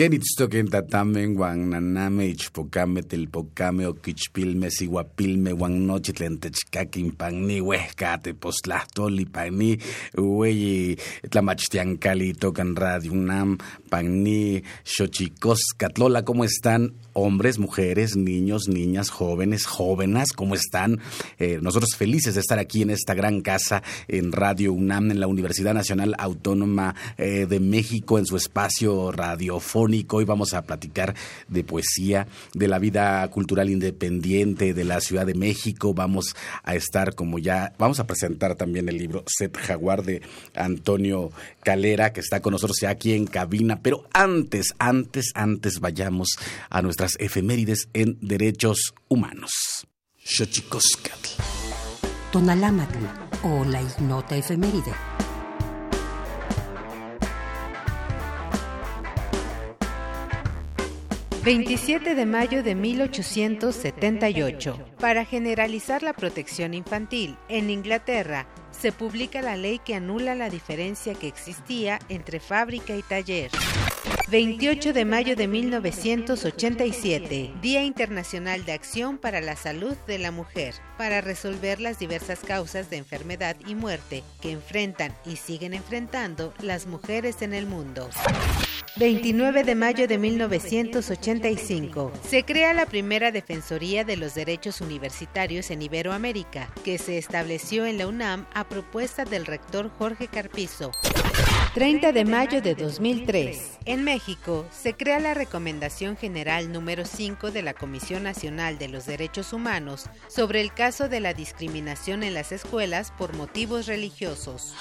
Kenitztoken tatamen wan naname ichpocame telpocame oquichpilme sihuapilme wan nochi tlen techkakin panni uehkate postlahtoli panni ueyi tlamachtiancali tocan radio UNAM panni xochicoscatlola ¿cómo están? Hombres, mujeres, niños, niñas, jóvenes, jóvenes, ¿cómo están? Eh, nosotros felices de estar aquí en esta gran casa en Radio UNAM, en la Universidad Nacional Autónoma eh, de México, en su espacio radiofónico. Hoy vamos a platicar de poesía, de la vida cultural independiente de la Ciudad de México. Vamos a estar como ya, vamos a presentar también el libro Set Jaguar de Antonio Calera, que está con nosotros ya aquí en cabina. Pero antes, antes, antes vayamos a nuestra efemérides en derechos humanos. Xochicoscatl. Tonalámatl o la ignota efeméride. ...27 de mayo de 1878... ...para generalizar la protección infantil... ...en Inglaterra... ...se publica la ley que anula la diferencia que existía... ...entre fábrica y taller... 28 de mayo de 1987, Día Internacional de Acción para la Salud de la Mujer, para resolver las diversas causas de enfermedad y muerte que enfrentan y siguen enfrentando las mujeres en el mundo. 29 de mayo de 1985. Se crea la primera Defensoría de los Derechos Universitarios en Iberoamérica, que se estableció en la UNAM a propuesta del rector Jorge Carpizo. 30 de mayo de 2003. En México, se crea la Recomendación General número 5 de la Comisión Nacional de los Derechos Humanos sobre el caso de la discriminación en las escuelas por motivos religiosos.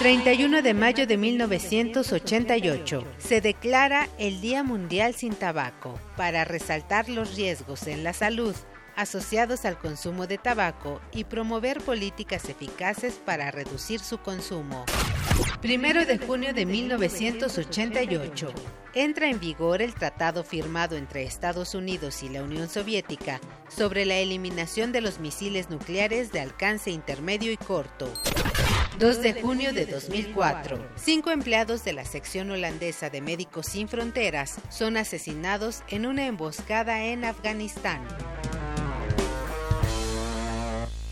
31 de mayo de 1988. Se declara el Día Mundial sin Tabaco para resaltar los riesgos en la salud asociados al consumo de tabaco y promover políticas eficaces para reducir su consumo. Primero de junio de 1988. Entra en vigor el tratado firmado entre Estados Unidos y la Unión Soviética sobre la eliminación de los misiles nucleares de alcance intermedio y corto. 2 de junio de 2004. Cinco empleados de la sección holandesa de Médicos Sin Fronteras son asesinados en una emboscada en Afganistán.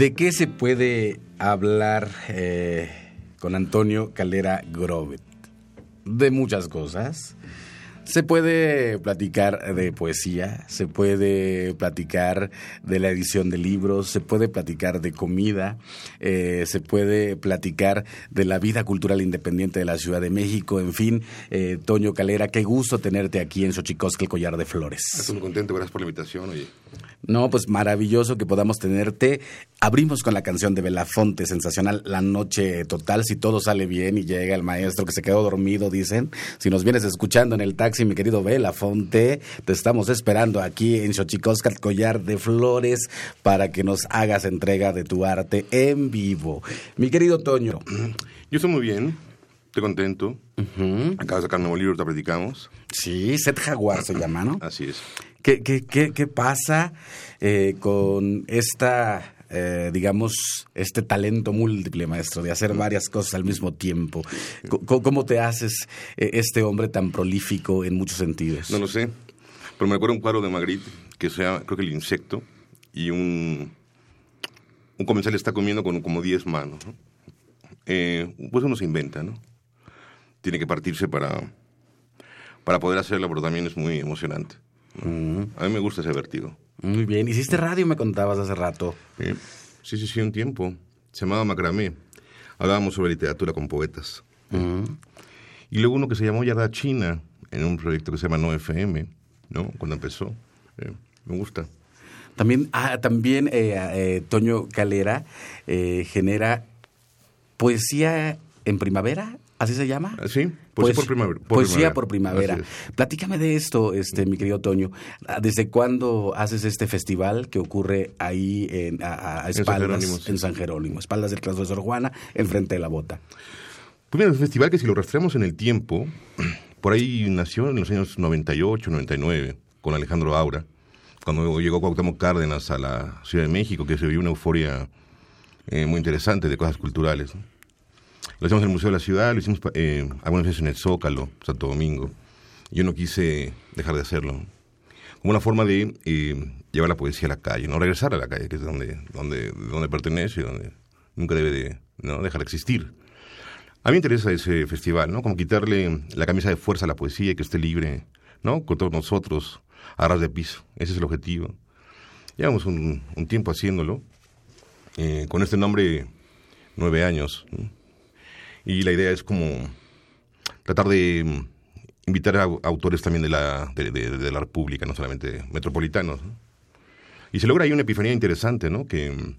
¿De qué se puede hablar eh, con Antonio Calera Grovet? De muchas cosas. Se puede platicar de poesía, se puede platicar de la edición de libros, se puede platicar de comida, eh, se puede platicar de la vida cultural independiente de la Ciudad de México, en fin. Eh, Toño Calera, qué gusto tenerte aquí en Xochicosca, el Collar de Flores. Estoy muy contento, gracias por la invitación, oye. No, pues maravilloso que podamos tenerte. Abrimos con la canción de Belafonte, sensacional, La Noche Total. Si todo sale bien y llega el maestro que se quedó dormido, dicen. Si nos vienes escuchando en el taxi, mi querido Belafonte, te estamos esperando aquí en Xochicosca, Collar de Flores, para que nos hagas entrega de tu arte en vivo. Mi querido Toño. Yo estoy muy bien, estoy contento. Acabo de sacar un nuevo libro, te predicamos. Sí, Set Jaguar se llama, ¿no? Así es. ¿Qué, qué, qué, pasa eh, con esta, eh, digamos, este talento múltiple, maestro, de hacer varias cosas al mismo tiempo? ¿Cómo, te haces eh, este hombre tan prolífico en muchos sentidos? No lo sé, pero me acuerdo un cuadro de Magritte que sea, creo que el insecto, y un, un comensal está comiendo con como 10 manos. ¿no? Pues uno se inventa, ¿no? Tiene que partirse para, para poder hacerlo, pero también es muy emocionante. A mí me gusta ese vértigo. muy bien. Hiciste radio, me contabas hace rato. Sí, sí, sí, sí, un tiempo. Se llamaba Macramé. Hablábamos sobre literatura con poetas. Y luego uno que se llamó Yarda China, en un proyecto que se llama No FM, ¿no? Cuando empezó. Eh, me gusta. También, ah, también eh, eh, Toño Calera genera poesía en primavera, ¿así se llama? Ah, Sí, poesía por primavera. por poesía primavera. por primavera. Platícame de esto, este, mi querido Toño. Ah, ¿Desde cuándo haces este festival que ocurre ahí en, a, a En San espaldas sí. en San Jerónimo, espaldas del claustro de Sor Juana, enfrente de la bota? Pues mira, es un festival que si lo rastreamos en el tiempo, por ahí nació en los años 98, 99, con Alejandro Aura, cuando llegó Cuauhtémoc Cárdenas a la Ciudad de México, que se vio una euforia eh, muy interesante de cosas culturales. ¿no? Lo hicimos en el Museo de la Ciudad, lo hicimos eh, algunas veces en el Zócalo, Santo Domingo. Yo no quise dejar de hacerlo. Como una forma de eh, llevar la poesía a la calle, no regresar a la calle, que es donde, donde, donde pertenece, donde nunca debe de ¿no? dejar de existir. A mí me interesa ese festival, ¿no? Como quitarle la camisa de fuerza a la poesía y que esté libre, ¿no? Con todos nosotros, a ras de piso. Ese es el objetivo. Llevamos un, un tiempo haciéndolo, eh, con este nombre, nueve años. ¿no? Y la idea es como tratar de invitar a au- autores también de la, de, de- de la República, no solamente metropolitanos. ¿no? Y se logra ahí una epifanía interesante, ¿no? Que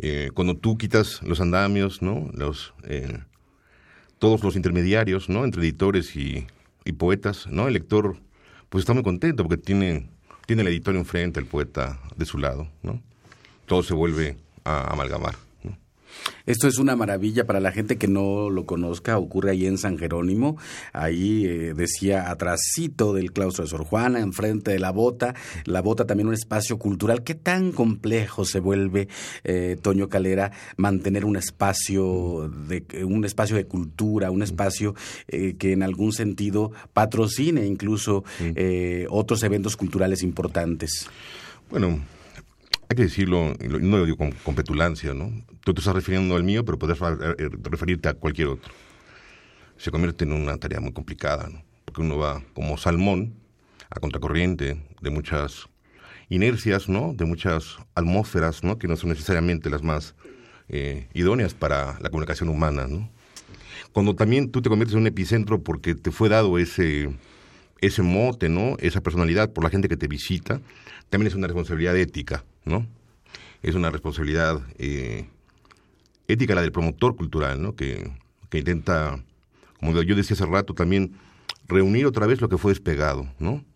Eh, cuando tú quitas los andamios, ¿no? Los, eh, todos los intermediarios, ¿no? Entre editores y, y, poetas, ¿no? El lector, pues está muy contento porque tiene, tiene el editor enfrente, el poeta de su lado, ¿no? Todo se vuelve a amalgamar. Esto es una maravilla para la gente que no lo conozca. Ocurre ahí en San Jerónimo. Ahí eh, decía atrasito del claustro de Sor Juana, enfrente de la bota. La bota también un espacio cultural. ¿Qué tan complejo se vuelve, eh, Toño Calera, mantener un espacio de un espacio de cultura, un espacio eh, que en algún sentido patrocine incluso otros eventos culturales importantes? Bueno, hay que decirlo, no lo digo con, petulancia, ¿no? Tú te estás refiriendo al mío, pero eh, eh, referirte a cualquier otro. Se convierte en una tarea muy complicada, ¿no? Porque uno va como salmón a contracorriente de muchas inercias, ¿no? De muchas atmósferas, ¿no? Que no son necesariamente las más eh, idóneas para la comunicación humana, ¿no? Cuando también tú te conviertes en un epicentro porque te fue dado ese, ese mote, ¿no? Esa personalidad por la gente que te visita, también es una responsabilidad ética, Es una responsabilidad eh, ética la del promotor cultural. Que, intenta, como yo decía hace rato, también reunir otra vez lo que fue despegado.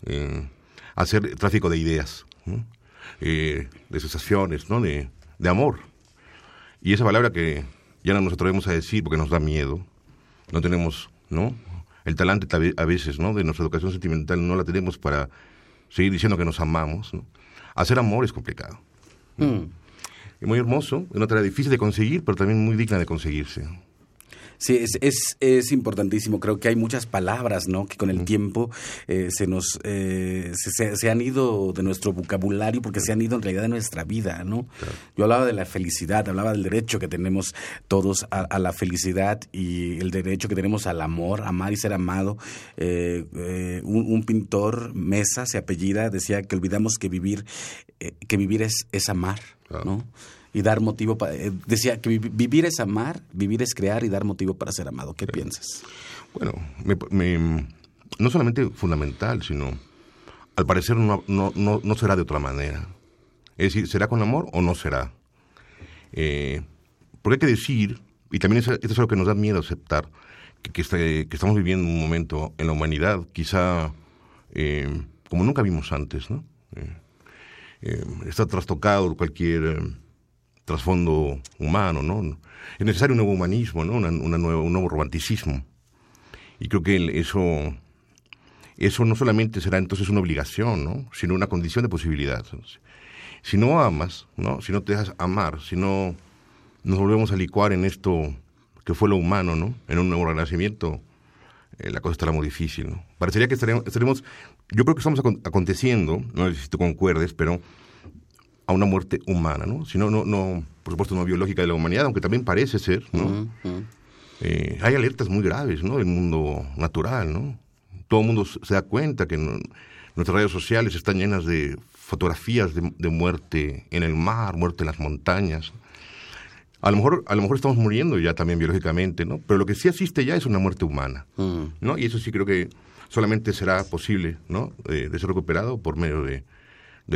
Eh, hacer tráfico de ideas, eh, de sensaciones. De, amor. Y esa palabra que ya no nos atrevemos a decir porque nos da miedo, no tenemos. El talante a veces. De nuestra educación sentimental no la tenemos para seguir diciendo que nos amamos, ¿no? Hacer amor es complicado. Mm. Es muy hermoso, es una tarea difícil de conseguir, pero también muy digna de conseguirse. Sí, es, es, es, importantísimo. Creo que hay muchas palabras, ¿no? Que con el tiempo eh, se nos eh, se, han ido de nuestro vocabulario porque se han ido en realidad de nuestra vida, ¿no? Yo hablaba de la felicidad, hablaba del derecho que tenemos todos a, la felicidad y el derecho que tenemos al amor, amar y ser amado. Eh, un, pintor, Mesa, se apellida, decía que olvidamos que vivir, que vivir es, es amar, ¿no? Y dar motivo para... Eh, decía que vivir es amar, vivir es crear y dar motivo para ser amado. ¿Qué piensas? Bueno, no solamente fundamental, sino al parecer no, no, no, será de otra manera. Es decir, ¿será con amor o no será? Eh, porque hay que decir, y también esto es algo que nos da miedo aceptar, que, este, que, estamos viviendo un momento en la humanidad quizá eh, como nunca vimos antes, ¿no? está trastocado cualquier trasfondo humano, ¿no? Es necesario un nuevo humanismo, ¿no? Una, un nuevo romanticismo. Y creo que eso, eso no solamente será entonces una obligación, ¿no? Sino una condición de posibilidad. Si no amas, ¿no? Si no te dejas amar, si no nos volvemos a licuar en esto que fue lo humano, ¿no? En un nuevo renacimiento, eh, la cosa estará muy difícil, ¿no? Parecería que estaremos, estaremos yo creo que estamos aconteciendo, no sé si tú concuerdes, pero a una muerte humana, ¿no? Si no, no, no, por supuesto, no biológica de la humanidad, aunque también parece ser, ¿no? Eh, hay alertas muy graves, ¿no? Del mundo natural, ¿no? Todo el mundo se da cuenta que nuestras redes sociales están llenas de fotografías de, muerte en el mar, muerte en las montañas. A lo mejor, a lo mejor estamos muriendo ya también biológicamente, ¿no? Pero lo que sí existe ya es una muerte humana, ¿no? Y eso sí creo que solamente será posible, ¿no? Eh, de ser recuperado por medio de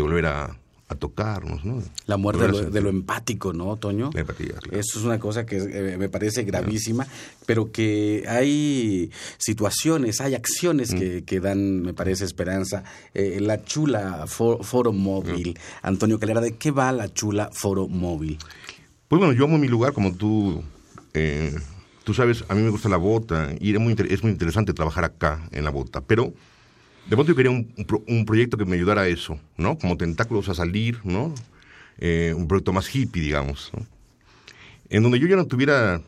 volver a, a tocarnos, ¿no? La muerte de lo, empático, ¿no, Toño? La empatía, Eso es una cosa que eh, me parece gravísima, pero que hay situaciones, hay acciones que, mm. dan, me parece, esperanza. Eh, la chula foro móvil. Mm. Antonio Calera, ¿de qué va la chula foro móvil? Pues bueno, yo amo mi lugar como tú... Eh, tú sabes, a mí me gusta la bota y es muy, es muy interesante trabajar acá en la bota, pero de pronto yo quería un, un, proyecto que me ayudara a eso, ¿no? Como tentáculos a salir, ¿no? Eh, un proyecto más hippie, digamos, ¿no? En donde yo ya no tuviera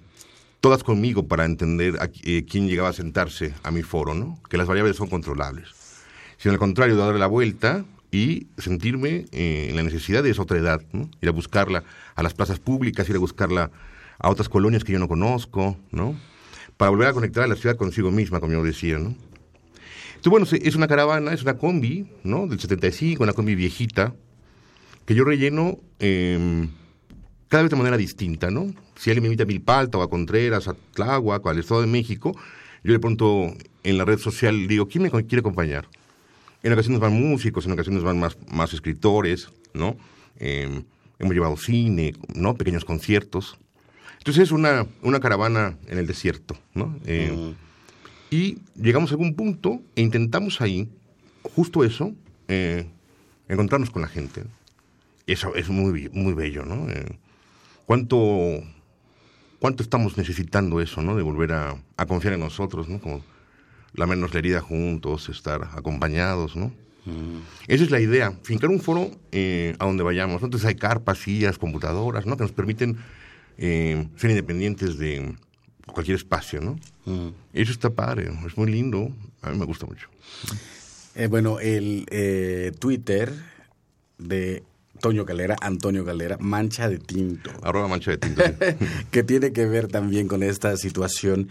todas conmigo para entender a, eh, quién llegaba a sentarse a mi foro, ¿no? Que las variables son controlables. Sino al contrario, darle la vuelta y sentirme eh, en la necesidad de esa otra edad, ¿no? Ir a buscarla a las plazas públicas, ir a buscarla a otras colonias que yo no conozco, ¿no? Para volver a conectar a la ciudad consigo misma, como yo decía, ¿no? Entonces, bueno, es una caravana, es una combi, ¿no? Del 75, una combi viejita, que yo relleno em, cada vez de manera distinta, ¿no? Si alguien me invita a Milpalta o a Contreras, a Tláhuac al Estado de México, yo le pregunto en la red social, digo, ¿quién me quiere acompañar? En ocasiones van músicos, en ocasiones van más, más escritores, ¿no? Em, hemos llevado cine, ¿no? Pequeños conciertos. Entonces es una, una caravana en el desierto, ¿no? Eh, y llegamos a algún punto e intentamos ahí, justo eso, eh, encontrarnos con la gente. Eso es muy, muy bello, ¿no? Eh, ¿cuánto, ¿Cuánto estamos necesitando eso, ¿no? De volver a, a confiar en nosotros, ¿no? Como lamernos la herida juntos, estar acompañados, ¿no? Esa es la idea, fincar un foro eh, a donde vayamos. Entonces hay carpas, sillas, computadoras, ¿no? Que nos permiten ser independientes de cualquier espacio, ¿no? Eso está padre, es muy lindo, a mí me gusta mucho. Eh, bueno, el Twitter de Toño Galera, Antonio Galera, Mancha de Tinto. Arroba Mancha de Tinto. que tiene que ver también con esta situación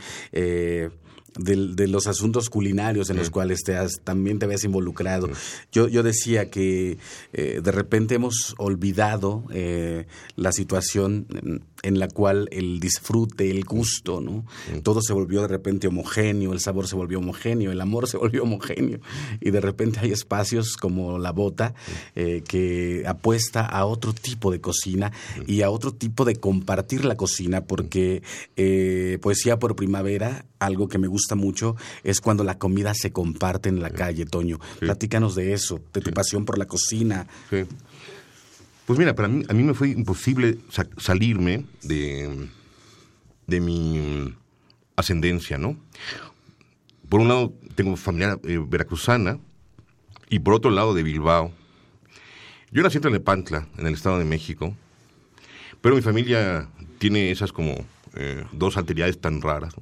de, los asuntos culinarios en los cuales te has, también te habías involucrado. Yo, yo decía que eh, de repente hemos olvidado eh, la situación en, la cual el disfrute, el gusto, ¿no? Todo se volvió de repente homogéneo, el sabor se volvió homogéneo, el amor se volvió homogéneo. Y de repente hay espacios como La Bota eh, que apuesta a otro tipo de cocina y a otro tipo de compartir la cocina, porque Poesía por Primavera, algo que me gusta mucho es cuando la comida se comparte en la calle, Toño. Platícanos de eso, de tu pasión por la cocina. Pues mira, para mí, a mí me fue imposible salirme de, de mi ascendencia, ¿no? Por un lado, tengo familia eh, veracruzana y por otro lado de Bilbao. Yo nací en Nepantla, en el Estado de México, pero mi familia tiene esas como eh, dos alteridades tan raras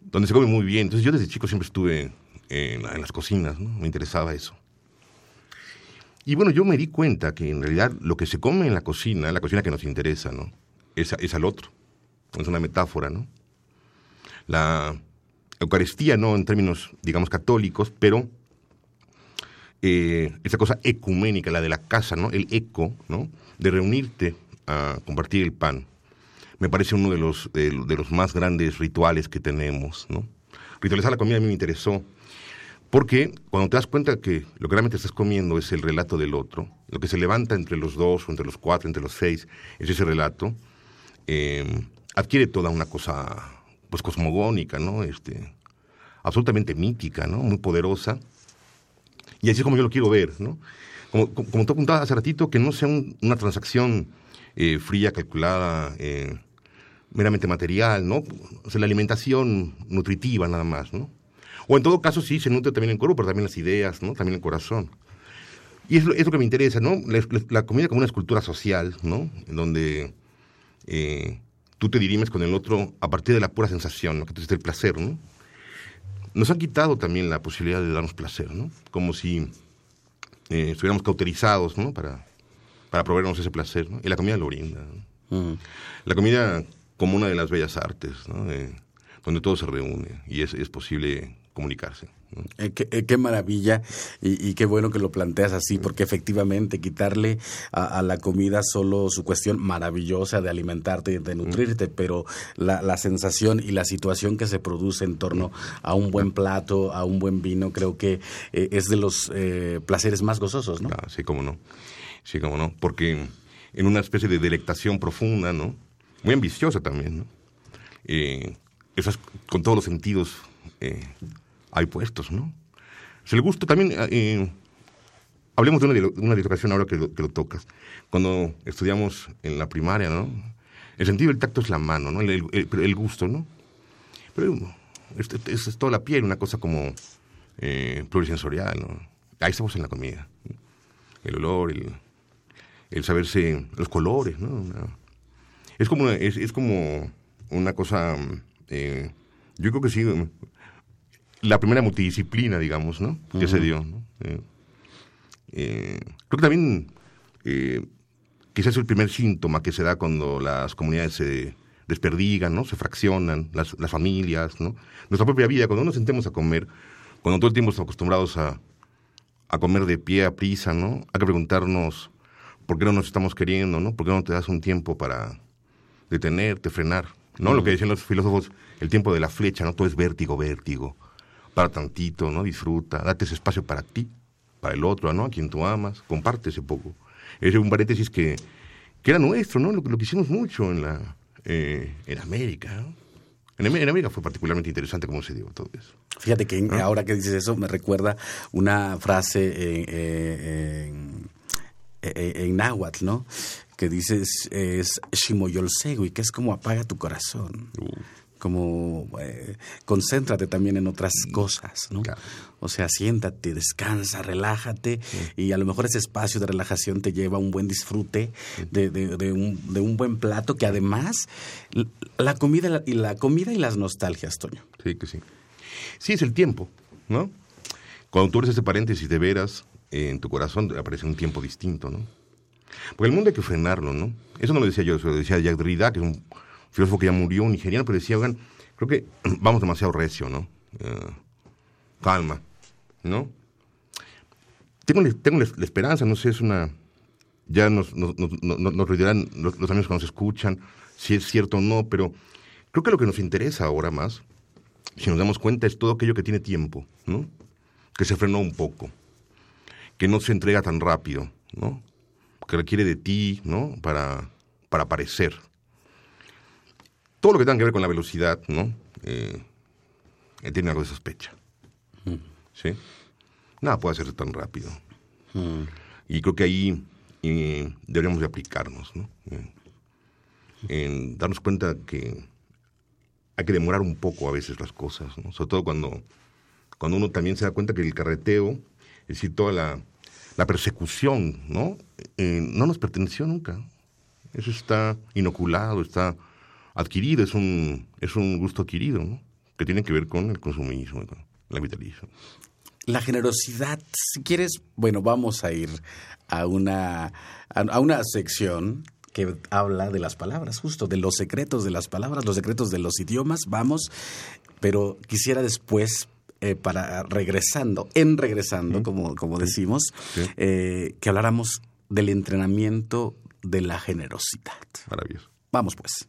donde se come muy bien. Entonces yo desde chico siempre estuve en, las cocinas, ¿no? me interesaba eso. Y bueno, yo me di cuenta que en realidad lo que se come en la cocina, la cocina que nos interesa, ¿no? Es, es al otro. Es una metáfora, ¿no? La Eucaristía, no en términos, digamos, católicos, pero eh, esa cosa ecuménica, la de la casa, ¿no? El eco, ¿no? De reunirte a compartir el pan me parece uno de los, de, los más grandes rituales que tenemos, ¿no? Ritualizar la comida a mí me interesó, porque cuando te das cuenta que lo que realmente estás comiendo es el relato del otro, lo que se levanta entre los dos, o entre los cuatro, entre los seis, es ese relato, em, adquiere toda una cosa, pues, cosmogónica, ¿no? Este, absolutamente mítica, ¿no? Muy poderosa. Y así es como yo lo quiero ver, ¿no? Como, como, tú apuntabas hace ratito, que no sea una transacción eh, fría, calculada, eh, meramente material, ¿no? O sea, la alimentación nutritiva nada más, ¿no? O en todo caso sí se nutre también el cuerpo, pero también las ideas, ¿no? También el corazón. Y es lo, es lo que me interesa, ¿no? La, comida como una escultura social, ¿no? En donde eh, tú te dirimes con el otro a partir de la pura sensación, ¿no? Que es el placer, ¿no? Nos han quitado también la posibilidad de darnos placer, ¿no? Como si eh, estuviéramos cauterizados, ¿no? Para, para proveernos ese placer, ¿no? Y la comida lo brinda. ¿no? La comida como una de las bellas artes, ¿no? donde todo se reúne y es, es posible comunicarse. Eh, eh, qué, maravilla y, qué bueno que lo planteas así, porque efectivamente quitarle a, la comida solo su cuestión maravillosa de alimentarte y de nutrirte, pero la, sensación y la situación que se produce en torno a un buen plato, a un buen vino, creo que eh, es de los placeres más gozosos, ¿no? Ah, sí, cómo no. Sí, cómo no. Porque en una especie de delectación profunda, ¿no? muy ambiciosa también, ¿no? Eh, esas, con todos los sentidos hay puestos, ¿no? Se le gusta también, eh, hablemos de una, una educación ahora que lo, que lo, tocas. Cuando estudiamos en la primaria, ¿no? El sentido del tacto es la mano, ¿no? El, el, gusto, ¿no? Pero es, es, es, toda la piel, una cosa como eh, plurisensorial, ¿no? Ahí estamos en la comida. El olor, el, el saberse, los colores, ¿no? Es como una, es, como una cosa, eh, yo creo que sí, la primera multidisciplina, digamos, ¿no? Que se dio, ¿no? Eh, eh, creo que también quizás es el primer síntoma que se da cuando las comunidades se desperdigan, ¿no? Se fraccionan, las, las familias, ¿no? Nuestra propia vida, cuando nos sentemos a comer, cuando todo el tiempo estamos acostumbrados a, a comer de pie a prisa, ¿no? Hay que preguntarnos por qué no nos estamos queriendo, ¿no? ¿Por qué no te das un tiempo para detenerte, frenar. ¿No? Lo que decían los filósofos, el tiempo de la flecha, ¿no? Todo es vértigo, vértigo. Para tantito, ¿no? Disfruta, date ese espacio para ti, para el otro, ¿no? A quien tú amas, comparte ese poco. Es un paréntesis que que era nuestro, ¿no? Lo, que hicimos mucho en, la, eh, en América, En, América fue particularmente interesante cómo se dio todo eso. Fíjate que ahora que dices eso me recuerda una frase en, en, náhuatl, ¿no? Que dices es Shimoyolsegui, que es como apaga tu corazón. Uh como eh, concéntrate también en otras cosas, ¿no? O sea, siéntate, descansa, relájate y a lo mejor ese espacio de relajación te lleva a un buen disfrute de, de, un, de un, buen plato que además la comida y la comida y las nostalgias, Toño. Sí, que sí. Sí, es el tiempo, ¿no? Cuando tú eres ese paréntesis de veras, en tu corazón aparece un tiempo distinto, ¿no? Porque el mundo hay que frenarlo, ¿no? Eso no lo decía yo, eso lo decía Jack Derrida, que es un filósofo que ya murió, un nigeriano, pero decía, oigan, creo que vamos demasiado recio, ¿no? Eh, calma, ¿no? Tengo, tengo la, esperanza, no sé, es una... Ya nos, nos, nos, nos dirán los, amigos que nos escuchan si es cierto o no, pero creo que lo que nos interesa ahora más, si nos damos cuenta, es todo aquello que tiene tiempo, ¿no? Que se frenó un poco, que no se entrega tan rápido, ¿no? Que requiere de ti, ¿no? Para, para aparecer, todo lo que tenga que ver con la velocidad, ¿no? Eh, tiene algo de sospecha. Mm. ¿Sí? Nada puede hacerse tan rápido. Mm. Y creo que ahí eh, deberíamos de aplicarnos, ¿no? Eh, en darnos cuenta que hay que demorar un poco a veces las cosas, ¿no? Sobre todo cuando, cuando uno también se da cuenta que el carreteo, es decir, toda la, la persecución, ¿no? no nos perteneció nunca. Eso está inoculado, está adquirido, es un, es un gusto adquirido, ¿no? que tiene que ver con el consumismo, con la vitalización. La generosidad, si quieres, bueno, vamos a ir a una, a una sección que habla de las palabras, justo de los secretos de las palabras, los secretos de los idiomas, vamos, pero quisiera después eh, para regresando, en regresando, como, como decimos, eh, que habláramos del entrenamiento de la generosidad. Maravilloso. Vamos pues.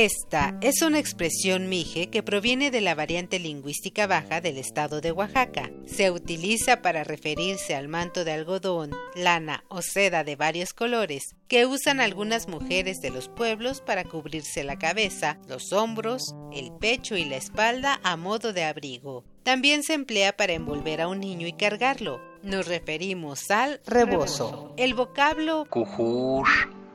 Esta es una expresión mije que proviene de la variante lingüística baja del estado de Oaxaca. Se utiliza para referirse al manto de algodón, lana o seda de varios colores que usan algunas mujeres de los pueblos para cubrirse la cabeza, los hombros, el pecho y la espalda a modo de abrigo. También se emplea para envolver a un niño y cargarlo. Nos referimos al rebozo. El vocablo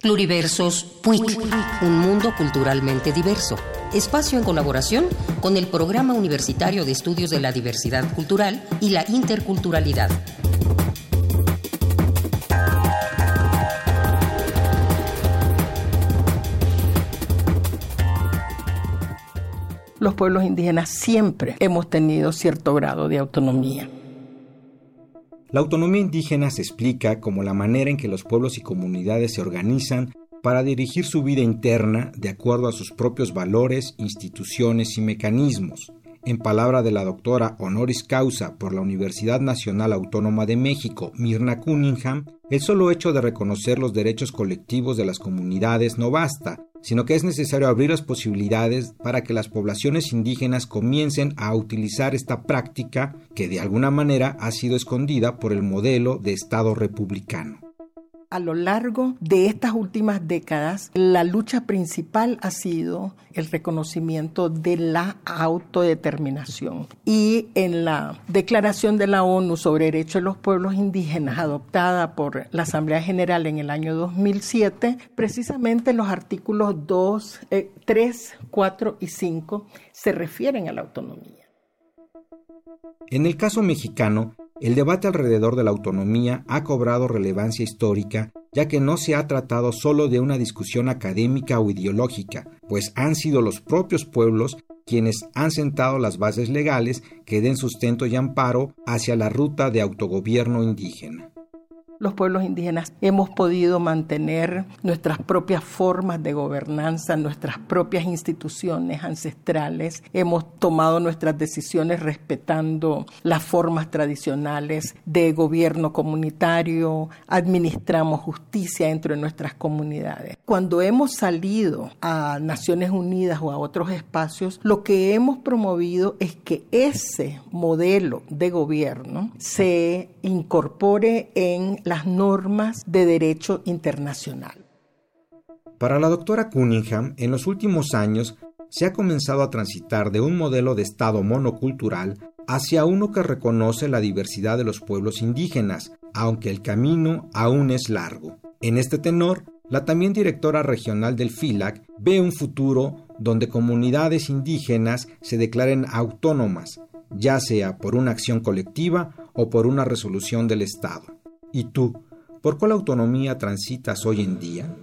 Pluriversos PUIC, un mundo culturalmente diverso. Espacio en colaboración con el Programa Universitario de Estudios de la Diversidad Cultural y la Interculturalidad. Los pueblos indígenas siempre hemos tenido cierto grado de autonomía. La autonomía indígena se explica como la manera en que los pueblos y comunidades se organizan para dirigir su vida interna de acuerdo a sus propios valores, instituciones y mecanismos. En palabra de la doctora honoris causa por la Universidad Nacional Autónoma de México, Mirna Cunningham, el solo hecho de reconocer los derechos colectivos de las comunidades no basta, sino que es necesario abrir las posibilidades para que las poblaciones indígenas comiencen a utilizar esta práctica que de alguna manera ha sido escondida por el modelo de Estado republicano a lo largo de estas últimas décadas, la lucha principal ha sido el reconocimiento de la autodeterminación. Y en la Declaración de la ONU sobre Derechos de los Pueblos Indígenas, adoptada por la Asamblea General en el año 2007, precisamente los artículos 2, 3, 4 y 5 se refieren a la autonomía. En el caso mexicano, el debate alrededor de la autonomía ha cobrado relevancia histórica, ya que no se ha tratado solo de una discusión académica o ideológica, pues han sido los propios pueblos quienes han sentado las bases legales que den sustento y amparo hacia la ruta de autogobierno indígena los pueblos indígenas hemos podido mantener nuestras propias formas de gobernanza, nuestras propias instituciones ancestrales, hemos tomado nuestras decisiones respetando las formas tradicionales de gobierno comunitario, administramos justicia dentro de nuestras comunidades. Cuando hemos salido a Naciones Unidas o a otros espacios, lo que hemos promovido es que ese modelo de gobierno se incorpore en las normas de derecho internacional. Para la doctora Cunningham, en los últimos años se ha comenzado a transitar de un modelo de Estado monocultural hacia uno que reconoce la diversidad de los pueblos indígenas, aunque el camino aún es largo. En este tenor, la también directora regional del FILAC ve un futuro donde comunidades indígenas se declaren autónomas, ya sea por una acción colectiva o por una resolución del Estado. ¿Y tú, por cuál autonomía transitas hoy en día?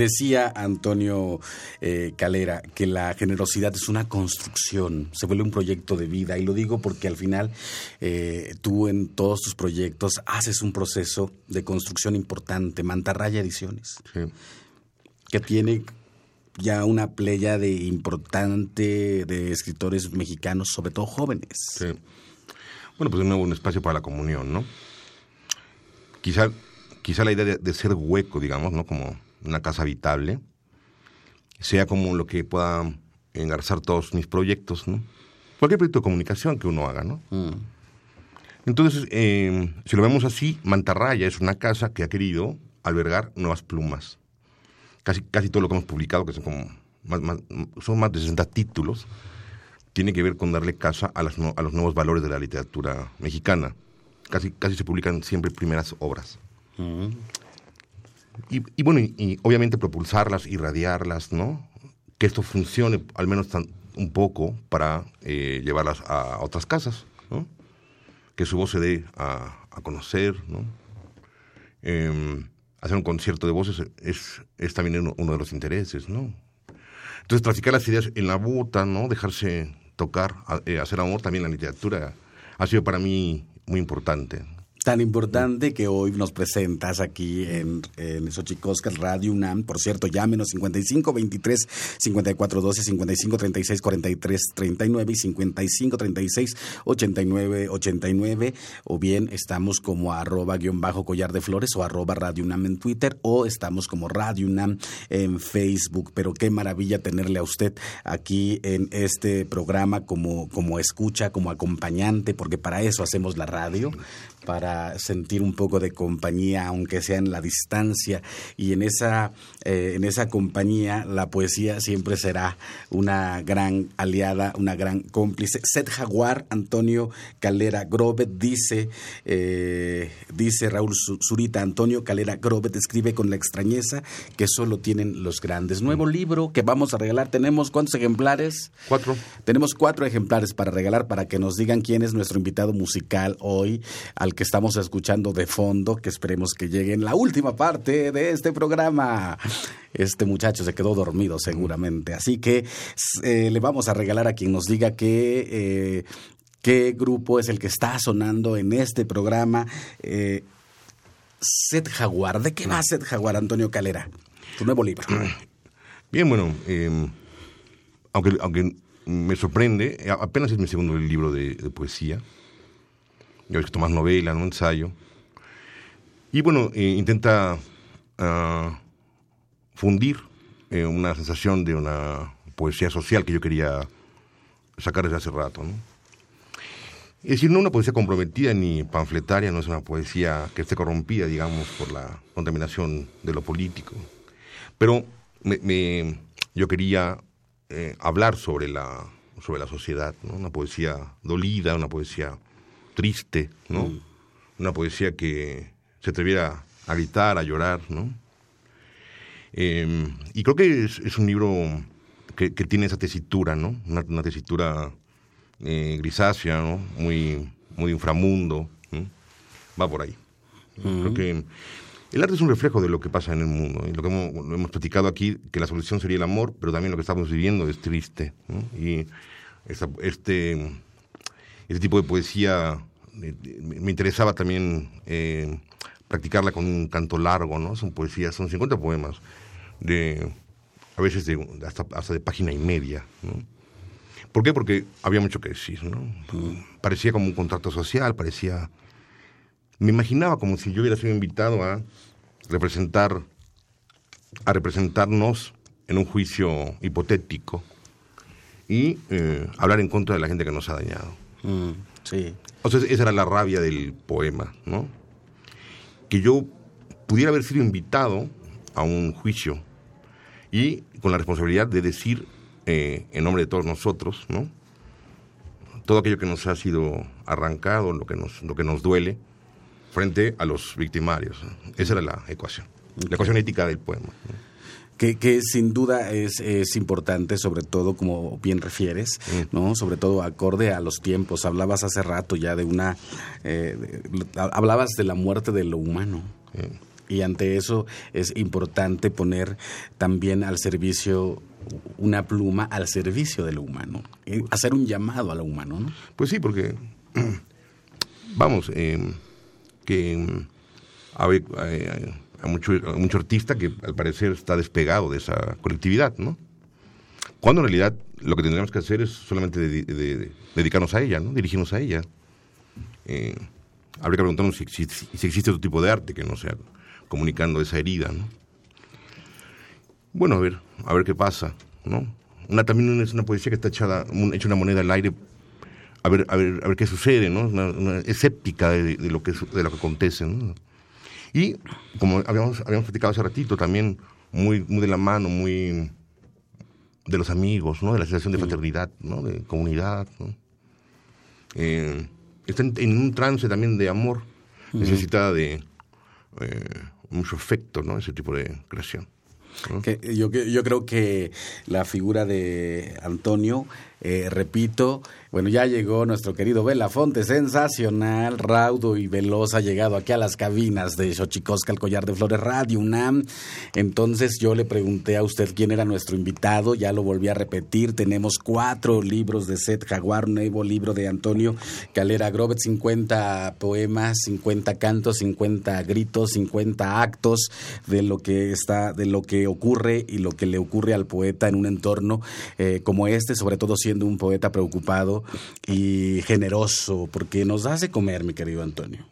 Decía Antonio eh, Calera que la generosidad es una construcción, se vuelve un proyecto de vida. Y lo digo porque al final eh, tú en todos tus proyectos haces un proceso de construcción importante. Mantarraya Ediciones, que tiene ya una playa de importante de escritores mexicanos, sobre todo jóvenes. Sí. Bueno, pues de nuevo un espacio para la comunión, ¿no? Quizá, quizá la idea de, de ser hueco, digamos, ¿no? Como una casa habitable, sea como lo que pueda engarzar todos mis proyectos, ¿no? Cualquier proyecto de comunicación que uno haga, ¿no? Mm. Entonces, eh, si lo vemos así, Mantarraya es una casa que ha querido albergar nuevas plumas. Casi, casi todo lo que hemos publicado, que son como más, son más de 60 títulos, tiene que ver con darle casa a, las, a los nuevos valores de la literatura mexicana. Casi, casi se publican siempre primeras obras. Mm. Y, bueno, y, obviamente propulsarlas, irradiarlas, ¿no? Que esto funcione al menos un poco para eh, llevarlas a otras casas, ¿no? Que su voz se dé a, conocer, ¿no? Em, hacer un concierto de voces es, también uno, de los intereses, ¿no? Entonces, traficar las ideas en la bota, ¿no? Dejarse tocar, eh, hacer amor también la literatura ha sido para mí muy importante tan importante que hoy nos presentas aquí en, en Xochicoscas Radio UNAM. Por cierto, llámenos 55 23 54 12 55 36 43 39 y 55 36 89 89 o bien estamos como arroba guion bajo collar de flores o arroba Radio UNAM en Twitter o estamos como Radio UNAM en Facebook. Pero qué maravilla tenerle a usted aquí en este programa como, como escucha, como acompañante, porque para eso hacemos la radio para sentir un poco de compañía, aunque sea en la distancia. Y en esa, eh, en esa compañía la poesía siempre será una gran aliada, una gran cómplice. Seth Jaguar, Antonio Calera Grobet, dice, eh, dice Raúl Zurita, Antonio Calera Grobet escribe con la extrañeza que solo tienen los grandes. Nuevo libro que vamos a regalar. ¿Tenemos cuántos ejemplares? Cuatro. Tenemos cuatro ejemplares para regalar para que nos digan quién es nuestro invitado musical hoy al que estamos escuchando de fondo, que esperemos que llegue en la última parte de este programa. Este muchacho se quedó dormido seguramente, así que eh, le vamos a regalar a quien nos diga que... Eh, qué grupo es el que está sonando en este programa. Eh, Set Jaguar. ¿De qué va Set Jaguar, Antonio Calera? Tu nuevo libro. Bien, bueno, em, aunque, aunque me sorprende, apenas es mi segundo libro de poesía yo he escrito más novela, ¿no? ensayo. Y bueno, eh, intenta ah, fundir eh, una sensación de una poesía social que yo quería sacar desde hace rato. Es decir, no una poesía comprometida ni panfletaria, no es una poesía que esté corrompida, digamos, por la contaminación de lo político. Pero yo quería eh, hablar sobre la, sobre la sociedad, una poesía dolida, una poesía triste, ¿no? Mm. Una poesía que se atreviera a gritar, a llorar, ¿no? Em, y creo que es, un libro que, tiene esa tesitura, ¿no? Una, tesitura eh, grisácea, ¿no? Muy, muy inframundo, va por ahí. Creo que el arte es un reflejo de lo que pasa en el mundo. Y lo que hemos, hemos, platicado aquí, que la solución sería el amor, pero también lo que estamos viviendo es triste. Y este, este tipo de poesía me interesaba también eh, practicarla con un canto largo, ¿no? Son poesías, son 50 poemas, de, a veces de, hasta, de página y media, ¿no? ¿Por qué? Porque había mucho que decir, ¿no? Parecía como un contrato social, parecía... Me imaginaba como si yo hubiera sido invitado a representar, a representarnos en un juicio hipotético y eh, hablar en contra de la gente que nos ha dañado. Mm, sí. O sea, esa era la rabia del poema, ¿no? Que yo pudiera haber sido invitado a un juicio y con la responsabilidad de decir eh, en nombre de todos nosotros, ¿no? Todo aquello que nos ha sido arrancado, lo que nos, lo que nos duele, frente a los victimarios. Esa era la ecuación, la ecuación ética del poema que, sin duda es, es, importante, sobre todo, como bien refieres, mm. ¿no? Sobre todo acorde a los tiempos. Hablabas hace rato ya de una... Eh, hablabas de la muerte de lo humano. Y ante eso es importante poner también al servicio una pluma al servicio de lo humano, hacer un llamado a lo humano. ¿no? Pues sí, porque, vamos, eh, que hay, mucho, mucho artista que al parecer está despegado de esa colectividad, ¿no? Cuando en realidad lo que tendríamos que hacer es solamente dedicarnos a ella, ¿no? dirigirnos a ella. Eh, habría que preguntarnos si, si, existe otro tipo de arte que no sea comunicando esa herida. ¿no? Bueno, a ver, a ver qué pasa. ¿no? Una, también es una poesía que está echada, hecha una moneda al aire a ver, a ver, a ver qué sucede, ¿no? Una, escéptica de, lo que, de lo que acontece, ¿no? Y como habíamos, habíamos platicado hace ratito, también muy, muy de la mano, muy de los amigos, ¿no? De la sensación de fraternidad, ¿no? De comunidad, ¿no? Eh, está en, un trance también de amor, necesitada de eh, mucho afecto, ¿no? Ese tipo de creación. Que yo, yo creo que la figura de Antonio, eh, repito, bueno, ya llegó nuestro querido Belafonte, sensacional, raudo y veloz, ha llegado aquí a las cabinas de Xochicosca, el collar de flores Radio UNAM. Entonces yo le pregunté a usted quién era nuestro invitado, ya lo volví a repetir. Tenemos cuatro libros de Seth Jaguar, nuevo libro de Antonio Calera Grobet, 50 poemas, 50 cantos, 50 gritos, 50 actos de lo que está, de lo que ocurre y lo que le ocurre al poeta en un entorno eh, como este, sobre todo un poeta preocupado y generoso, porque nos das de comer, mi querido Antonio.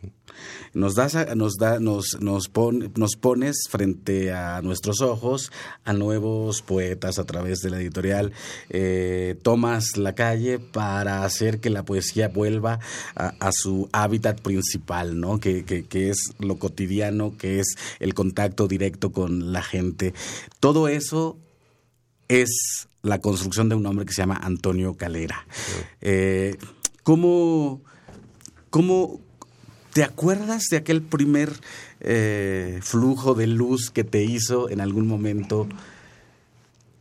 Nos, das, nos, da, nos, nos, nos pones frente a nuestros ojos a nuevos poetas a través de la editorial. Eh, tomas la calle para hacer que la poesía vuelva a, su hábitat principal, ¿no? Que, que, que, es lo cotidiano, que es el contacto directo con la gente. Todo eso es la construcción de un hombre que se llama Antonio Calera. Eh, ¿cómo, te acuerdas de aquel primer eh, flujo de luz que te hizo en algún momento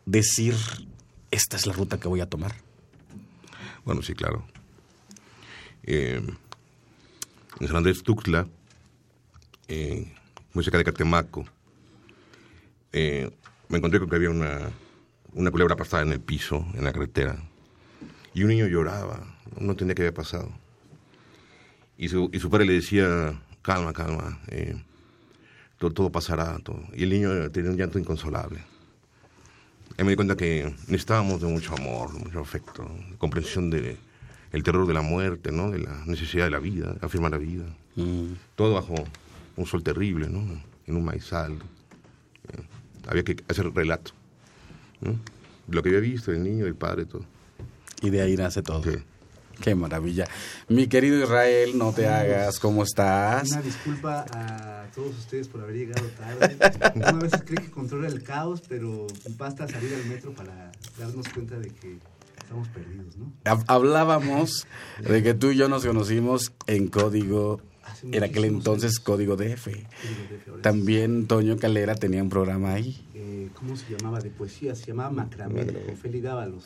decir, esta es la ruta que voy a tomar? Bueno, sí, claro. Eh, en San Andrés Tuxtla, muy cerca de Catemaco, me encontré con que había una una culebra pasada en el piso, en la carretera. Y un niño lloraba, no entendía qué había pasado. Y su, y su padre le decía, calma, calma, eh, todo, todo, pasará. Todo. Y el niño tenía un llanto inconsolable. Y me di cuenta que necesitábamos de mucho amor, de mucho afecto, de comprensión de el terror de la muerte, ¿no? de la necesidad de la vida, de afirmar la vida. Mm. Todo bajo un sol terrible, ¿no? en un maizal. Eh, había que hacer relato. Lo que había visto, el niño, el padre, todo. Y de ahí nace todo. Qué maravilla. Mi querido Israel, no te hagas, ¿cómo estás? Una disculpa a todos ustedes por haber llegado tarde. Una vez cree que controla el caos, pero basta salir al metro para darnos cuenta de que estamos perdidos, ¿no? Hablábamos de que tú y yo nos conocimos en código en aquel entonces Código DF. También Toño Calera tenía un programa ahí. Eh, ¿Cómo se llamaba? De poesía, se llamaba Macramé, Feli Dávalos.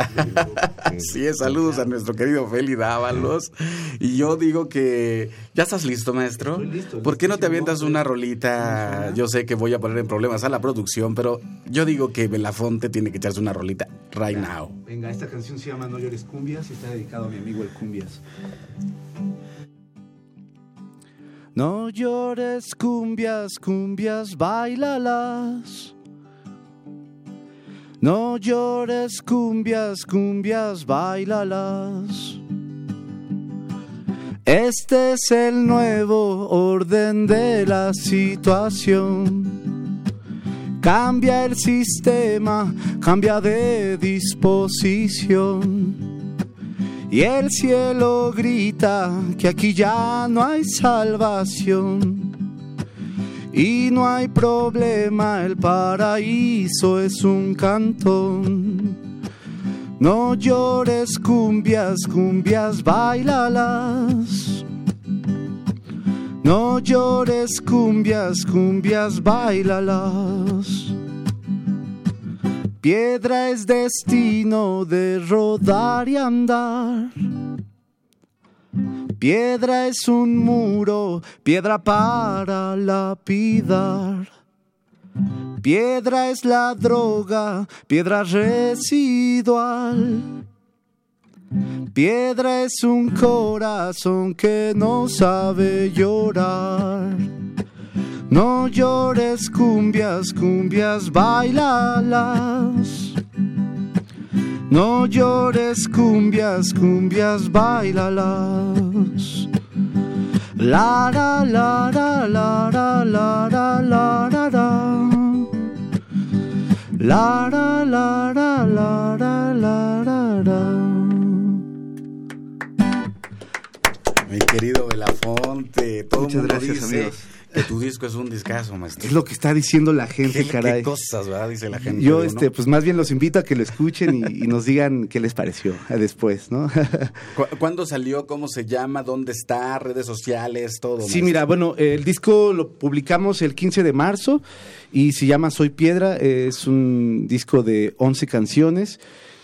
sí, saludos a nuestro querido Feli Dávalos. Y yo digo que, ¿ya estás listo, maestro? listo. ¿Por qué no te avientas una rolita? Yo sé que voy a poner en problemas a la producción, pero yo digo que Belafonte tiene que echarse una rolita right now. Venga, esta canción se llama No llores cumbias y está dedicado a mi amigo el Cumbias. No llores cumbias, cumbias, bailalas. No llores cumbias, cumbias, bailalas. Este es el nuevo orden de la situación. Cambia el sistema, cambia de disposición y el cielo grita que aquí ya no hay salvación. Y no hay problema, el paraíso es un cantón. No llores cumbias, cumbias, bailalas. No llores cumbias, cumbias, bailalas. Piedra es destino de rodar y andar. Piedra es un muro, piedra para lapidar. Piedra es la droga, piedra residual. Piedra es un corazón que no sabe llorar. No llores cumbias, cumbias, bailalas. No llores cumbias, cumbias, bailalas. La la la la la la la la la la la. La la la la la la la la la. Mi querido Belafonte, todo Muchas mundo gracias, dice amigos. Que tu disco es un discazo, maestro. Es lo que está diciendo la gente, ¿Qué, caray. qué cosas, ¿verdad? Dice la gente. Yo, ¿no? este, pues más bien los invito a que lo escuchen y, y nos digan qué les pareció eh, después, ¿no? ¿Cu- ¿Cuándo salió? ¿Cómo se llama? ¿Dónde está? ¿Redes sociales? Todo. Sí, maestro. mira, bueno, el disco lo publicamos el 15 de marzo y se llama Soy Piedra. Es un disco de 11 canciones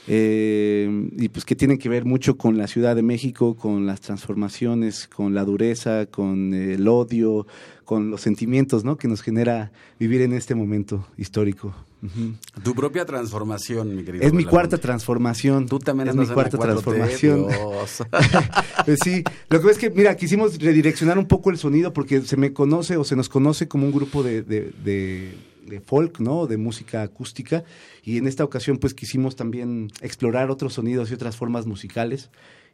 eh, y pues que tienen que ver mucho con la Ciudad de México, con las transformaciones, con la dureza, con el odio, con los sentimientos, ¿no? Que nos genera vivir en este momento histórico. Tu propia transformación, mi querido. Es mi cuarta transformación. Tú también es mi cuarta la 4T, transformación. Pues sí, lo que es que, mira, quisimos redireccionar un poco el sonido porque se me conoce o se nos conoce como un grupo de, de, de- de folk, ¿no? De música acústica. Y en esta ocasión, pues quisimos también explorar otros sonidos y otras formas musicales.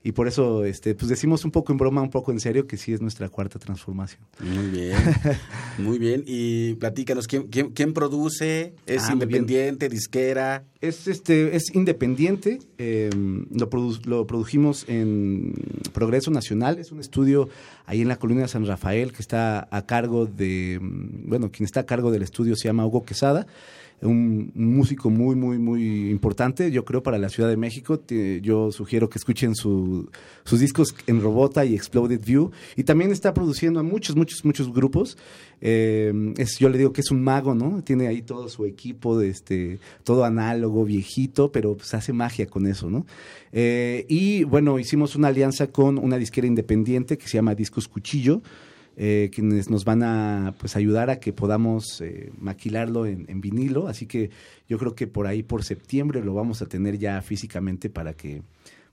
Y por eso, este, pues decimos un poco en broma, un poco en serio, que sí es nuestra cuarta transformación. Muy bien, muy bien. Y platícanos, ¿quién, quién, quién produce? ¿Es Ah, independiente, disquera? Es, este, es independiente, eh, lo, produ- lo produjimos en Progreso Nacional, es un estudio ahí en la colina de San Rafael que está a cargo de, mm, bueno, quien está a cargo del estudio se llama Hugo Quesada, un, músico muy, muy, muy importante, yo creo, para la Ciudad de México. Yo sugiero que escuchen su- sus discos en Robota y Exploded View. Y también está produciendo a muchos, muchos, muchos grupos. Eh, es, yo le digo que es un mago, ¿no? Tiene ahí todo su equipo, de este, todo análogo, viejito, pero pues hace magia con eso, ¿no? Eh, y bueno, hicimos una alianza con una disquera independiente que se llama Discos Cuchillo eh, quienes nos van a pues ayudar a que podamos eh, maquilarlo en, en vinilo. Así que yo creo que por ahí por septiembre lo vamos a tener ya físicamente para que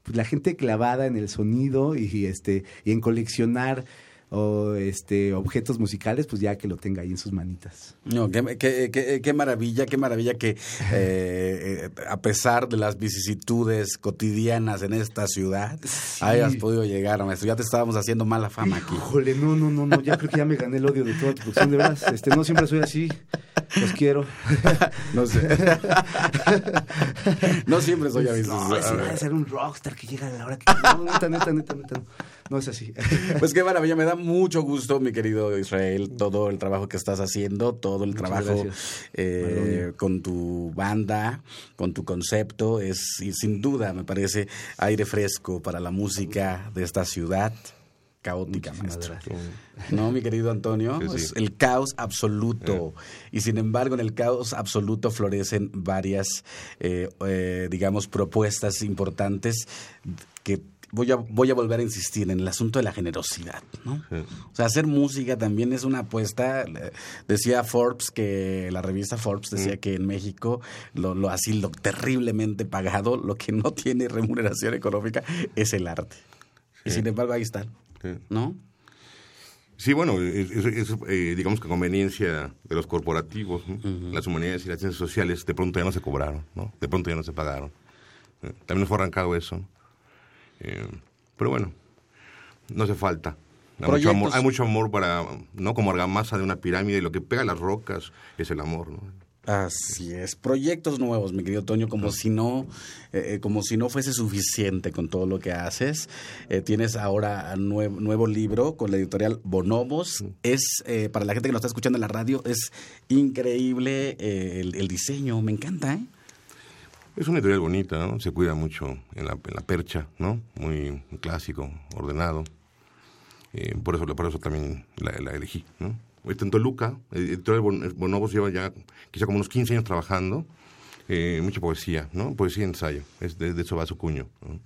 pues, la gente clavada en el sonido y este y en coleccionar o este objetos musicales, pues ya que lo tenga ahí en sus manitas. No, qué, qué- qué- qué maravilla, qué maravilla que eh, eh, a pesar de las vicisitudes cotidianas en esta ciudad, hayas podido llegar, maestro. Ya te estábamos haciendo mala fama aquí. Híjole, no, no, no, no, ya creo que ya me gané el odio de toda tu producción, de veras. Este, no siempre soy así. Los quiero. No sé. no siempre soy aviso. No, ese va a ser un rockstar que llega a la hora que. No, neta, neta, neta, neta. No, es así. Pues qué maravilla, me da mucho gusto, mi querido Israel, todo el trabajo que estás haciendo, todo el Muchas trabajo eh, con tu banda, con tu concepto, es y sin duda, me parece, aire fresco para la música de esta ciudad caótica, maestro. No, mi querido Antonio, Sí, sí. es el caos absoluto. Y sin embargo, en el caos absoluto florecen varias, eh, eh, digamos, propuestas importantes que voy a, voy a volver a insistir en el asunto de la generosidad, ¿no? O sea, hacer música también es una apuesta. Decía Forbes que la revista Forbes decía que en México lo, lo así lo terriblemente pagado, lo que no tiene remuneración económica es el arte. Y sin embargo ahí están, Sí. ¿no? Sí, bueno, es, es- es, eh, digamos que conveniencia de los corporativos, ¿no? las humanidades y las ciencias sociales, de pronto ya no se cobraron, ¿no? De pronto ya no se pagaron. Eh, También nos fue arrancado eso. ¿no? Eh, pero bueno, no hace falta. Hay mucho, amor, hay mucho amor para, ¿no? Como argamasa de una pirámide y lo que pega las rocas es el amor, ¿no? Así es, proyectos nuevos, mi querido Toño, como si no, eh, eh, como si no fuese suficiente con todo lo que haces. Eh, tienes ahora nue- nuevo libro con la editorial Bonobos. Es eh, para la gente que nos está escuchando en la radio, es increíble eh, el, el diseño, me encanta, ¿eh? Es una editorial bonita, ¿no? Se cuida mucho en la, en la percha, ¿no? Muy clásico, ordenado. Eh, por eso por eso también la, la elegí, ¿no? Está en Toluca, editorial Bon- Bonobos lleva ya quizá como unos 15 años trabajando. Eh, mucha poesía, ¿no? Poesía y ensayo, es de, de eso va su cuño. ¿no?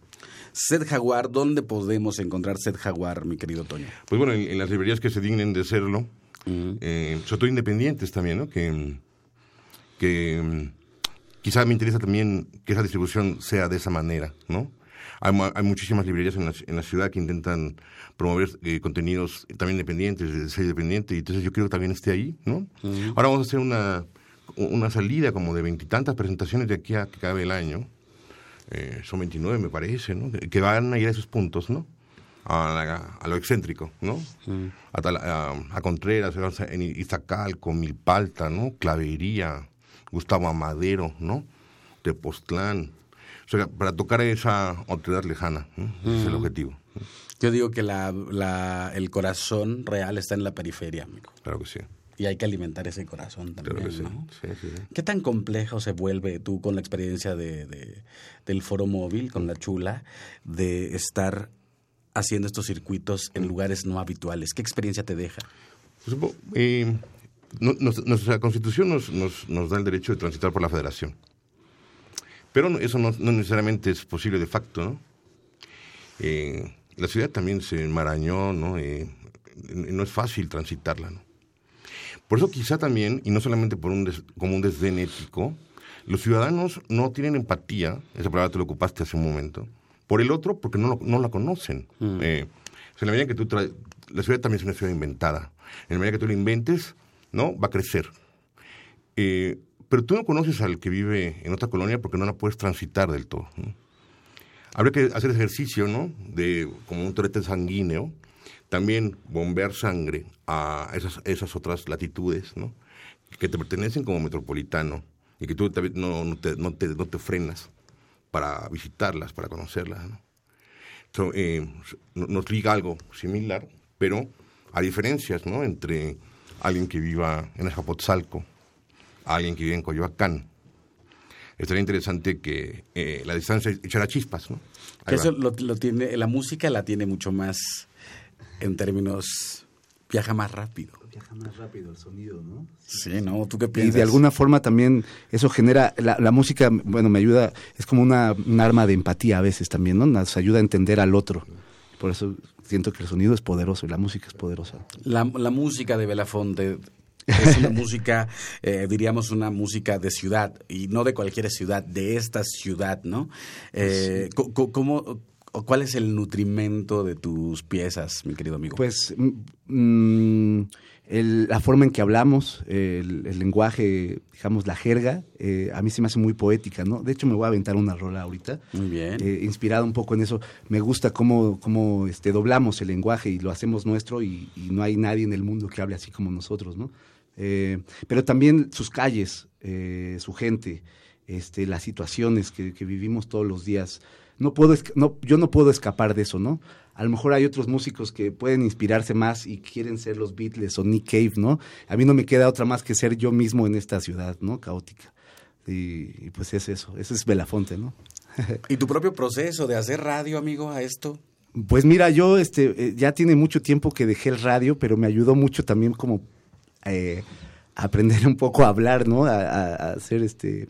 Set Jaguar, ¿dónde podemos encontrar Set Jaguar, mi querido Toño? Pues bueno, en, las librerías que se dignen de serlo, eh, sobre todo independientes también, ¿no? Que, que quizá me interesa también que esa distribución sea de esa manera, ¿no? Hay, hay muchísimas librerías en la, en la, ciudad que intentan promover eh, contenidos también independientes, de ser independiente, y entonces yo creo que también esté ahí, ¿no? Ahora vamos a hacer una, una salida como de veintitantas presentaciones de aquí a que acabe el año, eh, son 29 me parece, ¿no? Que van a ir a esos puntos, ¿no? A, lo excéntrico, ¿no? A, a, Contreras, en Izacalco, Milpalta, ¿no? Clavería, Gustavo Amadero, ¿no? Tepoztlán. O sea, para tocar esa otredad lejana, Ese es el objetivo. Yo digo que la, la, el corazón real está en la periferia, amigo. Claro que sí y hay que alimentar ese corazón también. ¿Qué tan complejo se vuelve tú con la experiencia de, del foro móvil, con la chula, de estar haciendo estos circuitos en lugares no habituales? ¿Qué experiencia te deja? Pues, eh, nuestra constitución nos, nos, da el derecho de transitar por la federación. Pero eso no, necesariamente es posible de facto, ¿no? Eh, la ciudad también se enmarañó, ¿no? Eh, no es fácil transitarla, ¿no? Por eso quizá también, y no solamente por un como un desdén ético, los ciudadanos no tienen empatía, esa palabra te lo ocupaste hace un momento, por el otro porque no, no la conocen. Mm. Eh, en la medida que tú la ciudad también es una ciudad inventada. En la medida que tú la inventes, ¿no? Va a crecer. Eh, pero tú no conoces al que vive en otra colonia porque no la puedes transitar del todo. Habría que hacer ejercicio, ¿no? De como un torete sanguíneo, también bombear sangre a esas, esas otras latitudes, ¿no? Que te pertenecen como metropolitano y que tú no, no, te, no, te, no te frenas para visitarlas, para conocerlas, ¿no? eh, nos liga algo similar, pero hay diferencias, ¿no? Entre alguien que viva en Escapotzalco, alguien que vive en Coyoacán. Estaría interesante que eh, la distancia echara chispas, ¿no? eso lo, lo, tiene, la música la tiene mucho más en términos viaja más rápido. Viaja más rápido el sonido, ¿no? Sí, ¿no? ¿Tú qué piensas? Y de alguna forma también eso genera, la, música, bueno, me ayuda, es como una, un arma de empatía a veces también, ¿no? Nos ayuda a entender al otro. Por eso siento que el sonido es poderoso y la música es poderosa. La, la música de Belafonte es una música, eh, diríamos una música de ciudad, y no de cualquier ciudad, de esta ciudad, ¿no? Eh, ¿Cómo ¿Cuál es el nutrimento de tus piezas, mi querido amigo? Pues mm, la forma en que hablamos, el, lenguaje, digamos, la jerga, eh, a mí se me hace muy poética, ¿no? De hecho, me voy a aventar una rola ahorita. Muy bien. Eh, inspirado un poco en eso. Me gusta cómo, cómo este, doblamos el lenguaje y lo hacemos nuestro y, no hay nadie en el mundo que hable así como nosotros, ¿no? Eh, pero también sus calles, su gente, este, las situaciones que vivimos todos los días no puedo, no, yo no puedo escapar de eso, ¿no? A lo mejor hay otros músicos que pueden inspirarse más y quieren ser los Beatles o Nick Cave, ¿no? A mí no me queda otra más que ser yo mismo en esta ciudad, ¿no? Caótica. Y, pues es eso, eso es Belafonte, ¿no? ¿Y tu propio proceso de hacer radio, amigo, a esto? Pues mira, yo este, eh, ya tiene mucho tiempo que dejé el radio, pero me ayudó mucho también como eh, aprender un poco a hablar, ¿no? A, hacer este...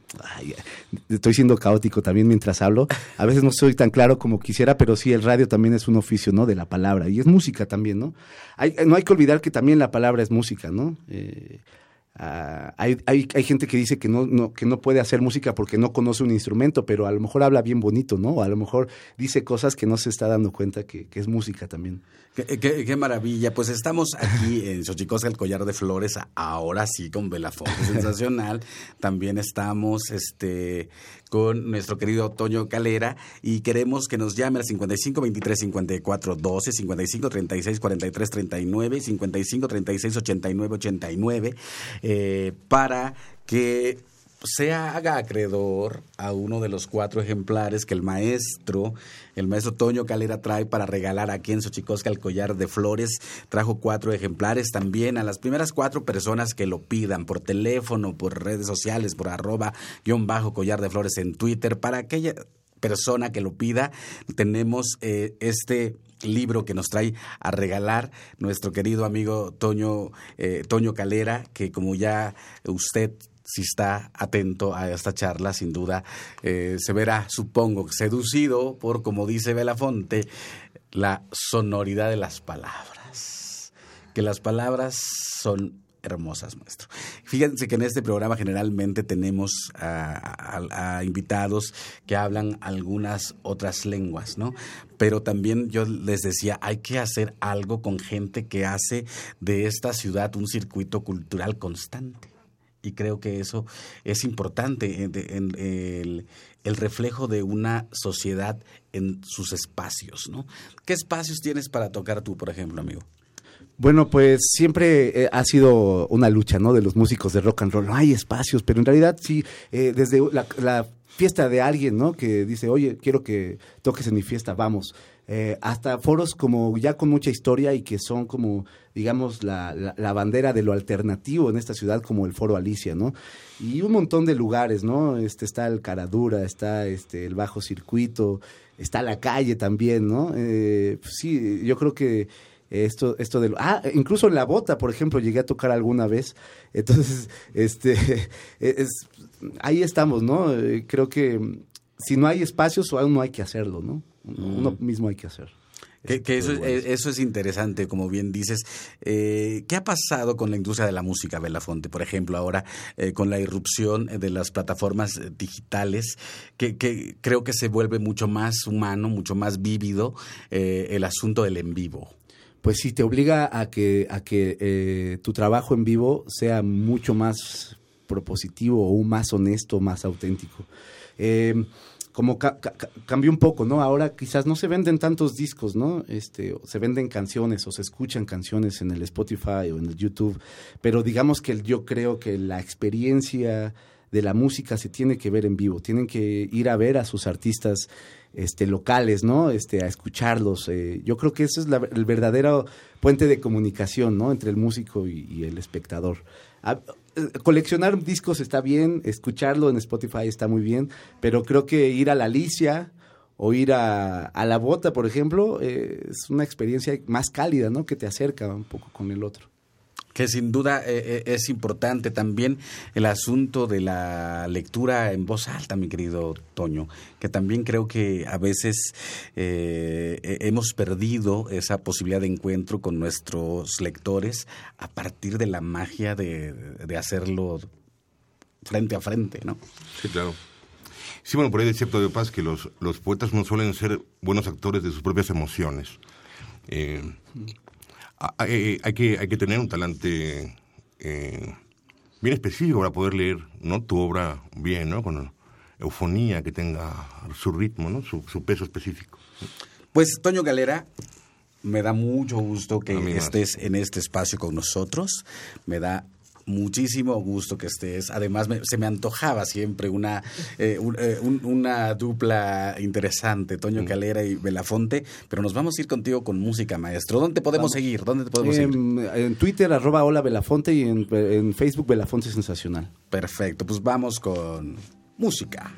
estoy siendo caótico también mientras hablo. A veces no soy tan claro como quisiera, pero sí, el radio también es un oficio, ¿no? De la palabra. Y es música también, ¿no? Hay, no hay que olvidar que también la palabra es música, ¿no? Eh, Ah, hay, hay, hay, gente que dice que no, no, que no puede hacer música porque no conoce un instrumento, pero a lo mejor habla bien bonito, ¿no? A lo mejor dice cosas que no se está dando cuenta que, que es música también. Qué, qué, maravilla. Pues estamos aquí en Xochicosca, el collar de flores, ahora sí con Belafonte Sensacional. También estamos este, con nuestro querido Toño Calera y queremos que nos llame al 55 23 54 12, 55 36 43 39 55 36 89 89 para que se haga acreedor a uno de los cuatro ejemplares que el maestro, el maestro Toño Calera trae para regalar aquí en Xochicosca el collar de flores. Trajo cuatro ejemplares también a las primeras cuatro personas que lo pidan por teléfono, por redes sociales, por arroba guion bajo collar de flores en Twitter. Para aquella persona que lo pida, tenemos eh, este libro que nos trae a regalar nuestro querido amigo Toño, eh, Toño Calera, que como ya usted si está atento a esta charla, sin duda eh, se verá, supongo, seducido por, como dice Belafonte, la sonoridad de las palabras. Que las palabras son hermosas, maestro. Fíjense que en este programa generalmente tenemos a, invitados que hablan algunas otras lenguas, ¿no? Pero también yo les decía, hay que hacer algo con gente que hace de esta ciudad un circuito cultural constante. Y creo que eso es importante, en, el, el reflejo de una sociedad en sus espacios, ¿no? ¿Qué espacios tienes para tocar tú, por ejemplo, amigo? Bueno, pues siempre eh, ha sido una lucha, ¿no? De los músicos de rock and roll. No hay espacios, pero en realidad sí, eh, desde la, fiesta de alguien, ¿no? Que dice, oye, quiero que toques en mi fiesta, vamos. Eh, hasta foros como ya con mucha historia y que son como, digamos, la, la, bandera de lo alternativo en esta ciudad, como el Foro Alicia, ¿no? Y un montón de lugares, ¿no? Este, está el Caradura, está este, el Bajo Circuito, está la calle también, ¿no? Pues sí, yo creo que esto, esto de ah, incluso en la bota, por ejemplo, llegué a tocar alguna vez. Entonces, este, es, ahí estamos, ¿no? Eh, creo que si no hay espacios, aún no hay que hacerlo, ¿no? Uno mm. mismo hay que hacer. Que, eso, es, eso es interesante, como bien dices. Eh, ¿Qué ha pasado con la industria de la música, Belafonte? Por ejemplo, ahora eh, con la irrupción de las plataformas digitales, que, que, creo que se vuelve mucho más humano, mucho más vívido el asunto del en vivo pues sí te obliga a que, a que eh, tu trabajo en vivo sea mucho más propositivo o más honesto, más auténtico. Em, como cambió un poco, ¿no? Ahora quizás no se venden tantos discos, ¿no? Este, se venden canciones o se escuchan canciones en el Spotify o en el YouTube, pero digamos que yo creo que la experiencia de la música se tiene que ver en vivo, tienen que ir a ver a sus artistas este, locales, ¿no? Este, a escucharlos. Eh, yo creo que ese es el verdadero puente de comunicación, ¿no? Entre el músico y, el espectador. Eh, coleccionar discos está bien, escucharlo en Spotify está muy bien, pero creo que ir a la Alicia o ir a, la bota, por ejemplo, eh, es una experiencia más cálida, ¿no? Que te acerca un poco con el otro que sin duda eh, eh, es importante también el asunto de la lectura en voz alta, mi querido Toño, que también creo que a veces eh, hemos perdido esa posibilidad de encuentro con nuestros lectores a partir de la magia de, hacerlo frente a frente, ¿no? Sí, claro. Sí, bueno, por ahí es cierto de paz que los, los poetas no suelen ser buenos actores de sus propias emociones. Eh, hay, que, hay que tener un talante eh, bien específico para poder leer ¿no? tu obra bien, ¿no? con eufonía, que tenga su ritmo, ¿no? su, su peso específico. Pues Toño Galera, me da mucho gusto que estés en este espacio con nosotros. Me da muchísimo gusto que estés. Además, se me antojaba siempre una, eh, eh, una dupla interesante, Toño mm. Calera y Belafonte, pero nos vamos a ir contigo con música, maestro. ¿Dónde podemos seguir? ¿Dónde te podemos seguir? En Twitter, arroba hola Belafonte y en, en Facebook Belafonte Sensacional. Perfecto, pues vamos con música.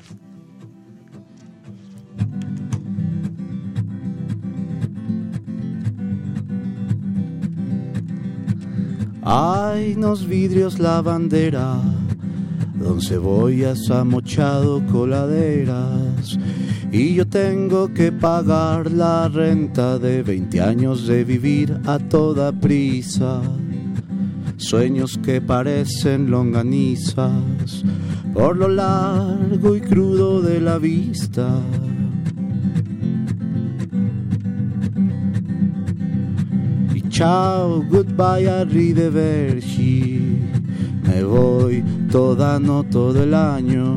Hay unos vidrios la bandera, don cebollas amochado coladeras. Y yo tengo que pagar la renta de 20 años de vivir a toda prisa. Sueños que parecen longanizas por lo largo y crudo de la vista. Ciao, goodbye, arrivederci. Me voy toda, no todo el año.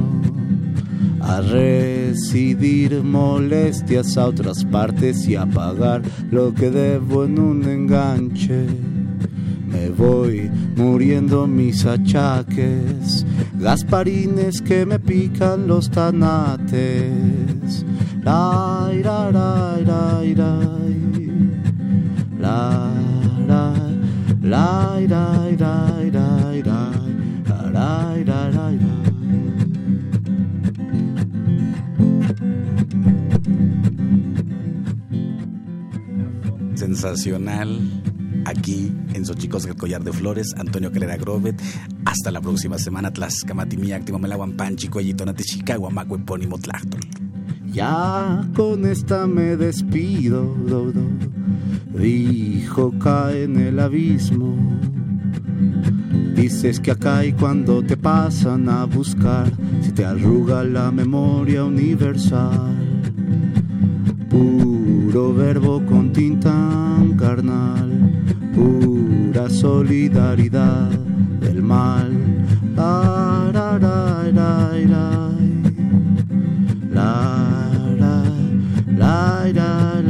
A residir molestias a otras partes y a pagar lo que debo en un enganche. Me voy muriendo mis achaques, gasparines que me pican los tanates. La, la, la, la, la. Sensacional aquí en Xochicos del Collar de Flores, Antonio Calera Grovet. Hasta la próxima semana, Tlaxcamatimiac, Timomelahuampanchi, Cuellitona, Chicago, Epónimo, Tlachtol. Ya con esta me despido, dijo cae en el abismo. Dices que acá y cuando te pasan a buscar, si te arruga la memoria universal. Puro verbo con tinta carnal, pura solidaridad del mal. Esto